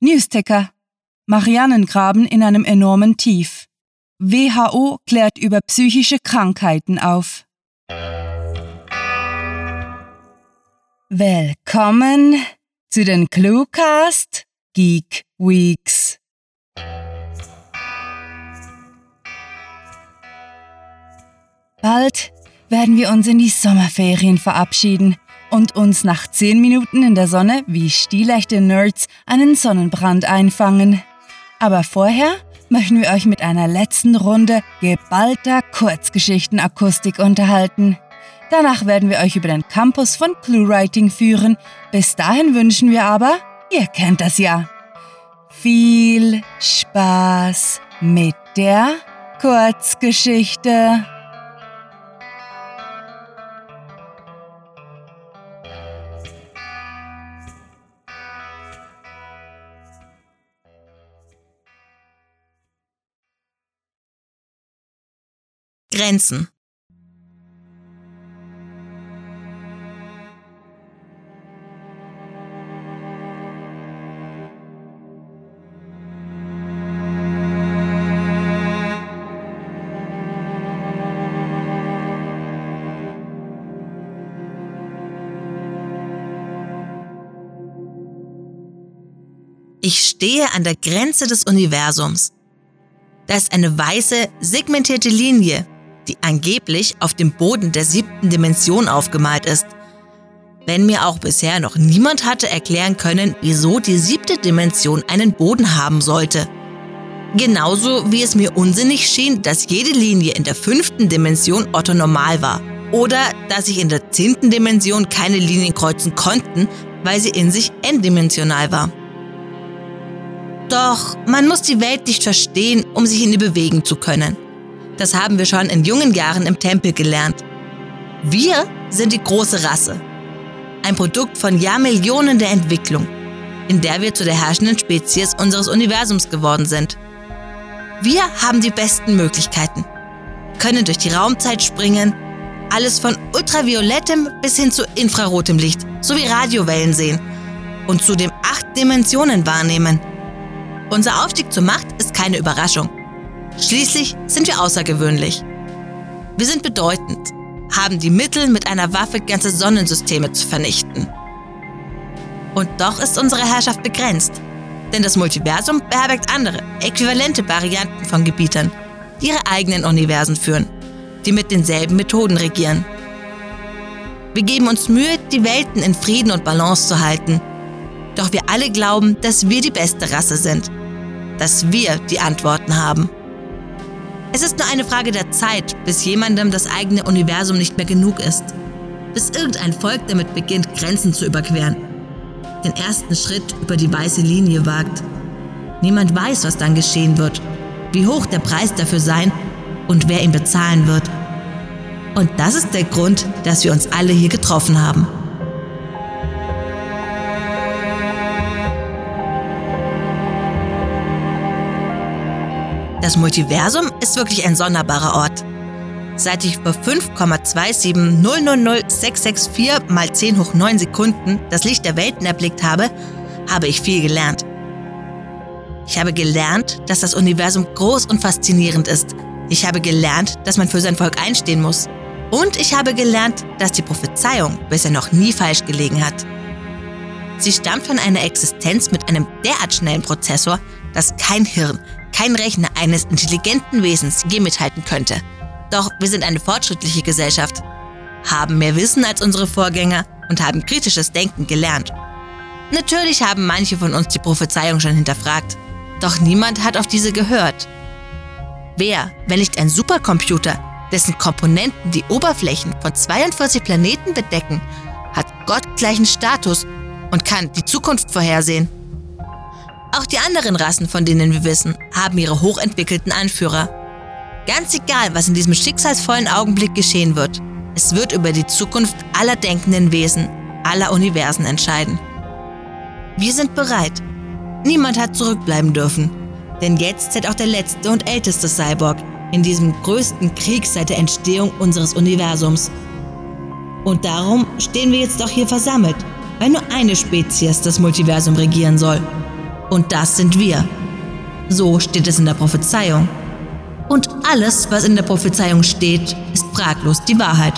Newsticker. Marianengraben in einem enormen Tief. WHO klärt über psychische Krankheiten auf. Willkommen zu den Cluecast Geek Weeks. Bald werden wir uns in die Sommerferien verabschieden und uns nach 10 Minuten in der Sonne wie stilechte Nerds einen Sonnenbrand einfangen. Aber vorher möchten wir euch mit einer letzten Runde geballter Kurzgeschichtenakustik unterhalten. Danach werden wir euch über den Campus von ClueWriting führen. Bis dahin wünschen wir aber, ihr kennt das ja, viel Spaß mit der Kurzgeschichte. Grenzen. Ich stehe an der Grenze des Universums. Da ist eine weiße, segmentierte Linie, die angeblich auf dem Boden der siebten Dimension aufgemalt ist. Wenn mir auch bisher noch niemand hatte erklären können, wieso die siebte Dimension einen Boden haben sollte. Genauso wie es mir unsinnig schien, dass jede Linie in der fünften Dimension orthonormal war. Oder dass sich in der zehnten Dimension keine Linien kreuzen konnten, weil sie in sich n-dimensional war. Doch man muss die Welt nicht verstehen, um sich in ihr bewegen zu können. Das haben wir schon in jungen Jahren im Tempel gelernt. Wir sind die große Rasse. Ein Produkt von Jahrmillionen der Entwicklung, in der wir zu der herrschenden Spezies unseres Universums geworden sind. Wir haben die besten Möglichkeiten, können durch die Raumzeit springen, alles von ultraviolettem bis hin zu infrarotem Licht sowie Radiowellen sehen und zudem acht Dimensionen wahrnehmen. Unser Aufstieg zur Macht ist keine Überraschung. Schließlich sind wir außergewöhnlich. Wir sind bedeutend, haben die Mittel, mit einer Waffe ganze Sonnensysteme zu vernichten. Und doch ist unsere Herrschaft begrenzt, denn das Multiversum beherbergt andere, äquivalente Varianten von Gebietern, die ihre eigenen Universen führen, die mit denselben Methoden regieren. Wir geben uns Mühe, die Welten in Frieden und Balance zu halten. Doch wir alle glauben, dass wir die beste Rasse sind, dass wir die Antworten haben. Es ist nur eine Frage der Zeit, bis jemandem das eigene Universum nicht mehr genug ist. Bis irgendein Volk damit beginnt, Grenzen zu überqueren. Den ersten Schritt über die weiße Linie wagt. Niemand weiß, was dann geschehen wird, wie hoch der Preis dafür sein und wer ihn bezahlen wird. Und das ist der Grund, dass wir uns alle hier getroffen haben. Das Multiversum ist wirklich ein sonderbarer Ort. Seit ich vor 5,270000664 mal 10 hoch 9 Sekunden das Licht der Welten erblickt habe, habe ich viel gelernt. Ich habe gelernt, dass das Universum groß und faszinierend ist. Ich habe gelernt, dass man für sein Volk einstehen muss. Und ich habe gelernt, dass die Prophezeiung bisher noch nie falsch gelegen hat. Sie stammt von einer Existenz mit einem derart schnellen Prozessor, dass kein Hirn, kein Rechner eines intelligenten Wesens je mithalten könnte. Doch wir sind eine fortschrittliche Gesellschaft, haben mehr Wissen als unsere Vorgänger und haben kritisches Denken gelernt. Natürlich haben manche von uns die Prophezeiung schon hinterfragt, doch niemand hat auf diese gehört. Wer, wenn nicht ein Supercomputer, dessen Komponenten die Oberflächen von 42 Planeten bedecken, hat gottgleichen Status und kann die Zukunft vorhersehen. Auch die anderen Rassen, von denen wir wissen, haben ihre hochentwickelten Anführer. Ganz egal, was in diesem schicksalsvollen Augenblick geschehen wird, es wird über die Zukunft aller denkenden Wesen, aller Universen entscheiden. Wir sind bereit. Niemand hat zurückbleiben dürfen. Denn jetzt zählt auch der letzte und älteste Cyborg in diesem größten Krieg seit der Entstehung unseres Universums. Und darum stehen wir jetzt doch hier versammelt, weil nur eine Spezies das Multiversum regieren soll Und das sind wir. So steht es in der Prophezeiung. Und alles, was in der Prophezeiung steht, ist fraglos die Wahrheit.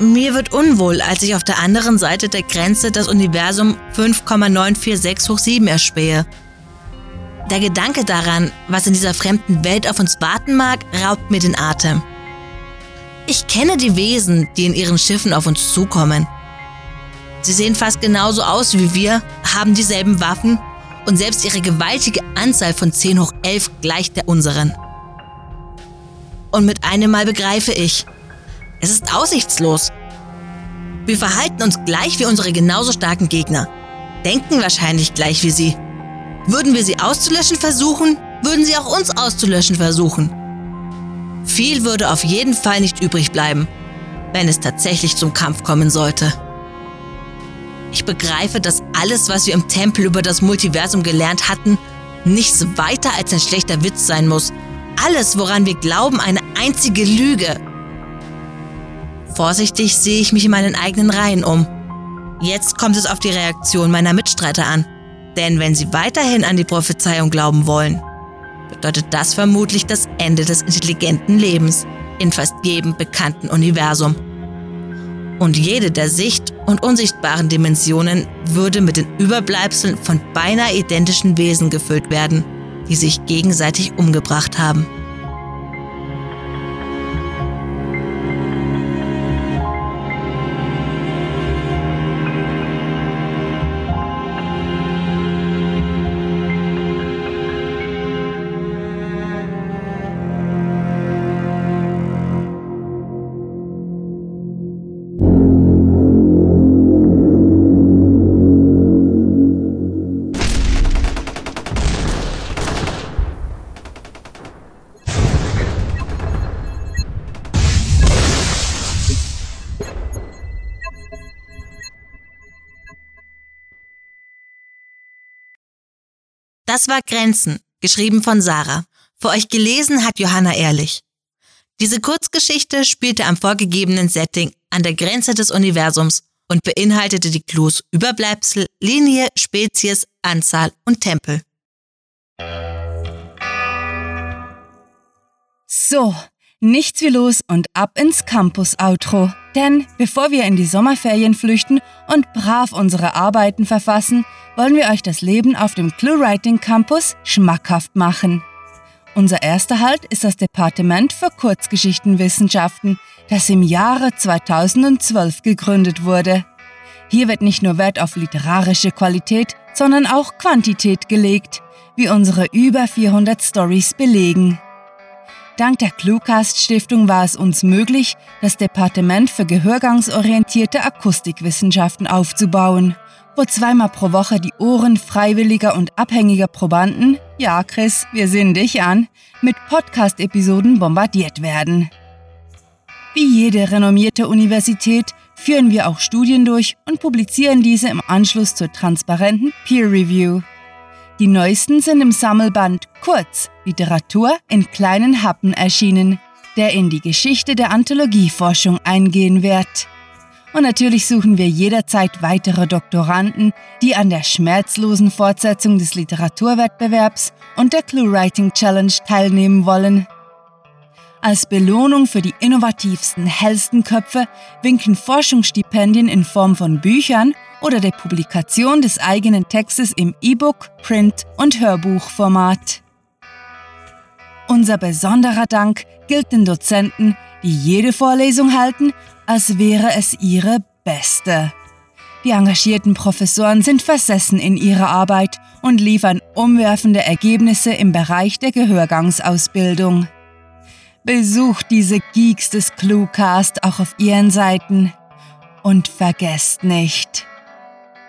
Mir wird unwohl, als ich auf der anderen Seite der Grenze das Universum 5,946 hoch 7 erspähe. Der Gedanke daran, was in dieser fremden Welt auf uns warten mag, raubt mir den Atem. Ich kenne die Wesen, die in ihren Schiffen auf uns zukommen. Sie sehen fast genauso aus wie wir, haben dieselben Waffen und selbst ihre gewaltige Anzahl von 10 hoch 11 gleicht der unseren. Und mit einem Mal begreife ich, es ist aussichtslos. Wir verhalten uns gleich wie unsere genauso starken Gegner, denken wahrscheinlich gleich wie sie. Würden wir sie auszulöschen versuchen, würden sie auch uns auszulöschen versuchen. Viel würde auf jeden Fall nicht übrig bleiben, wenn es tatsächlich zum Kampf kommen sollte. Ich begreife, dass alles, was wir im Tempel über das Multiversum gelernt hatten, nichts weiter als ein schlechter Witz sein muss. Alles, woran wir glauben, eine einzige Lüge. Vorsichtig sehe ich mich in meinen eigenen Reihen um. Jetzt kommt es auf die Reaktion meiner Mitstreiter an. Denn wenn sie weiterhin an die Prophezeiung glauben wollen, bedeutet das vermutlich das Ende des intelligenten Lebens in fast jedem bekannten Universum. Und jede der sicht- und unsichtbaren Dimensionen würde mit den Überbleibseln von beinahe identischen Wesen gefüllt werden, die sich gegenseitig umgebracht haben. Das war Grenzen, geschrieben von Sarah. Für euch gelesen hat Johanna Ehrlich. Diese Kurzgeschichte spielte am vorgegebenen Setting an der Grenze des Universums und beinhaltete die Clues Überbleibsel, Linie, Spezies, Anzahl und Tempel. So, nichts wie los und ab ins Campus-Outro. Denn bevor wir in die Sommerferien flüchten und brav unsere Arbeiten verfassen, wollen wir euch das Leben auf dem ClueWriting Campus schmackhaft machen. Unser erster Halt ist das Departement für Kurzgeschichtenwissenschaften, das im Jahre 2012 gegründet wurde. Hier wird nicht nur Wert auf literarische Qualität, sondern auch Quantität gelegt, wie unsere über 400 Stories belegen. Dank der Cluecast Stiftung war es uns möglich, das Departement für gehörgangsorientierte Akustikwissenschaften aufzubauen, wo zweimal pro Woche die Ohren freiwilliger und abhängiger Probanden, ja Chris, wir sehen dich an, mit Podcast-Episoden bombardiert werden. Wie jede renommierte Universität führen wir auch Studien durch und publizieren diese im Anschluss zur transparenten Peer Review. Die neuesten sind im Sammelband Kurz Literatur in kleinen Happen erschienen, der in die Geschichte der Anthologieforschung eingehen wird. Und natürlich suchen wir jederzeit weitere Doktoranden, die an der schmerzlosen Fortsetzung des Literaturwettbewerbs und der ClueWriting Challenge teilnehmen wollen. Als Belohnung für die innovativsten, hellsten Köpfe winken Forschungsstipendien in Form von Büchern oder der Publikation des eigenen Textes im E-Book, Print und Hörbuchformat. Unser besonderer Dank gilt den Dozenten, die jede Vorlesung halten, als wäre es ihre beste. Die engagierten Professoren sind versessen in ihrer Arbeit und liefern umwerfende Ergebnisse im Bereich der Gehörgangsausbildung. Besucht diese Geeks des Cluecast auch auf ihren Seiten. Und vergesst nicht,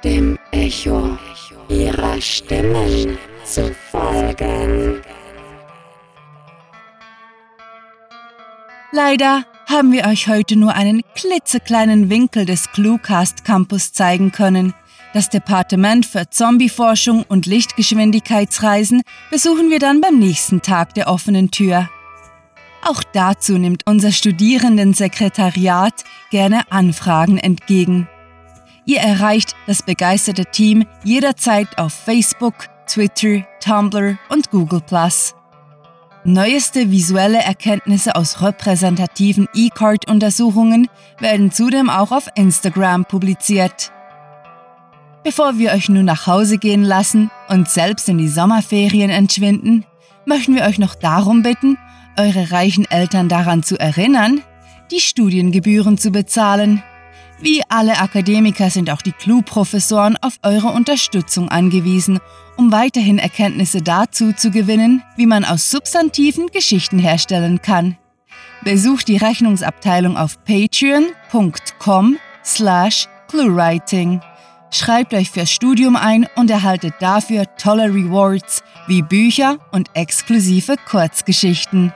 dem Echo ihrer Stimmen zu folgen. Leider haben wir euch heute nur einen klitzekleinen Winkel des Cluecast Campus zeigen können. Das Departement für Zombieforschung und Lichtgeschwindigkeitsreisen besuchen wir dann beim nächsten Tag der offenen Tür. Auch dazu nimmt unser Studierendensekretariat gerne Anfragen entgegen. Ihr erreicht das begeisterte Team jederzeit auf Facebook, Twitter, Tumblr und Google ⁇ Neueste visuelle Erkenntnisse aus repräsentativen E-Card-Untersuchungen werden zudem auch auf Instagram publiziert. Bevor wir euch nun nach Hause gehen lassen und selbst in die Sommerferien entschwinden, möchten wir euch noch darum bitten, eure reichen Eltern daran zu erinnern, die Studiengebühren zu bezahlen. Wie alle Akademiker sind auch die Clue-Professoren auf eure Unterstützung angewiesen, um weiterhin Erkenntnisse dazu zu gewinnen, wie man aus Substantiven Geschichten herstellen kann. Besucht die Rechnungsabteilung auf patreon.com slash cluewriting. Schreibt euch fürs Studium ein und erhaltet dafür tolle Rewards wie Bücher und exklusive Kurzgeschichten.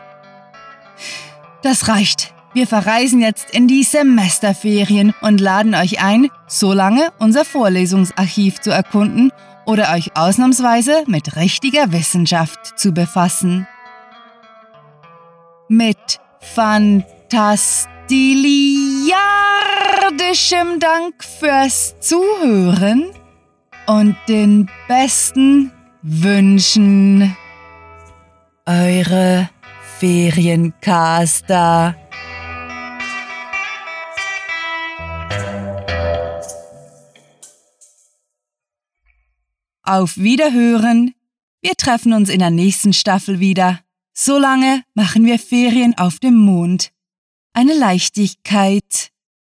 Das reicht. Wir verreisen jetzt in die Semesterferien und laden euch ein, so lange unser Vorlesungsarchiv zu erkunden oder euch ausnahmsweise mit richtiger Wissenschaft zu befassen. Mit fantastiliardischem Dank fürs Zuhören und den besten Wünschen. Eure Feriencaster. Auf Wiederhören. Wir treffen uns in der nächsten Staffel wieder. Solange machen wir Ferien auf dem Mond. Eine Leichtigkeit.